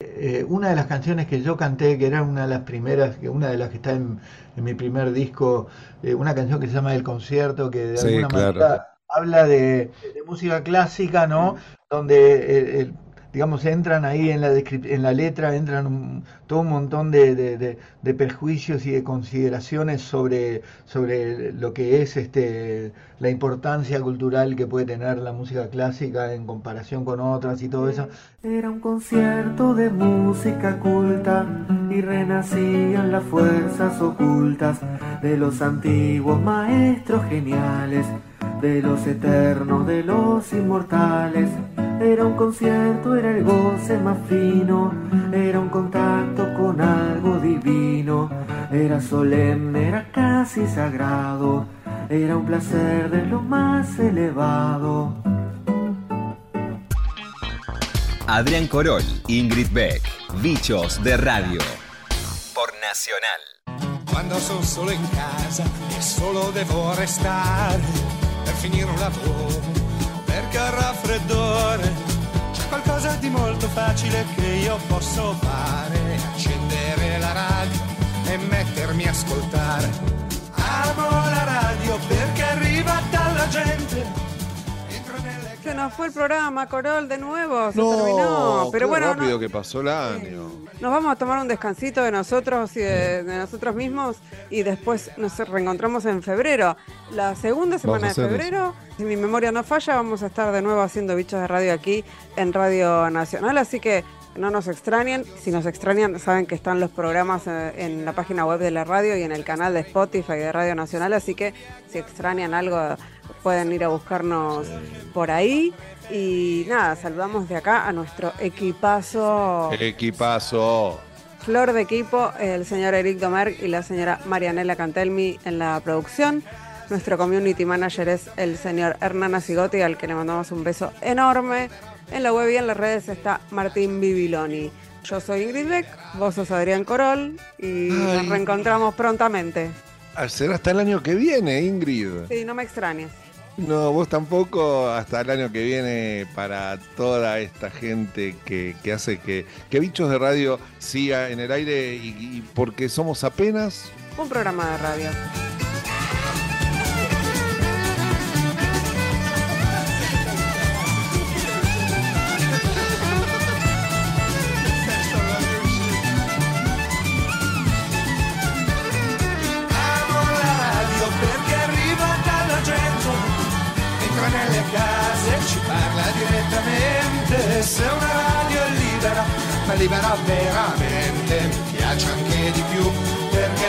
Eh, una de las canciones que yo canté, que era una de las primeras, que una de las que está en, en mi primer disco, eh, una canción que se llama El Concierto, que de Sí, alguna claro. manera habla de, de música clásica, ¿no? Donde, eh, el- digamos, entran ahí en la, en la letra, entran un- todo un montón de, de- de- de perjuicios y de consideraciones sobre, sobre lo que es este, la importancia cultural que puede tener la música clásica en comparación con otras y todo eso. Era un concierto de música culta y renacían las fuerzas ocultas de los antiguos maestros geniales, de los eternos, de los inmortales. Era un concierto, era el goce más fino, era un contacto con algo divino, era solemne, era casi sagrado, era un placer de lo más elevado. Adrián Corol, Ingrid Beck, Bichos de Radio. Por Nacional. Quando sono solo in casa e solo devo restare finire un lavoro, perché al raffreddore c'è qualcosa di molto facile che io posso fare, accendere la radio e mettermi a ascoltare. Amo la radio perché arriva nos fue el programa, Corol, de nuevo, se No, terminó. Pero qué bueno, no- rápido que pasó el año. nos vamos a tomar un descansito de nosotros y de, de nosotros mismos y después nos reencontramos en febrero. La segunda semana de eso. febrero, si mi memoria no falla, vamos a estar de nuevo haciendo bichos de radio aquí en Radio Nacional, así que no nos extrañen. Si nos extrañan, saben que están los programas eh, en la página web de la radio y en el canal de Spotify de Radio Nacional, así que si extrañan algo pueden ir a buscarnos por ahí. Y nada, saludamos de acá a nuestro equipazo. Equipazo. Flor de equipo, el señor Eric Domer y la señora Marianela Cantelmi en la producción. Nuestro community manager es el señor Hernán Asigotti, al que le mandamos un beso enorme. En la web y en las redes está Martín Bibiloni. Yo soy Ingrid Beck, vos sos Adrián Corol y nos reencontramos prontamente. Ah, Será hasta el año que viene, Ingrid. Sí, no me extrañes. No, vos tampoco, hasta el año que viene para toda esta gente que, que hace que, que Bichos de Radio siga en el aire y, y porque somos apenas Un programa de radio. Direttamente. Se una radio è libera, ma libera veramente, piace anche di più perché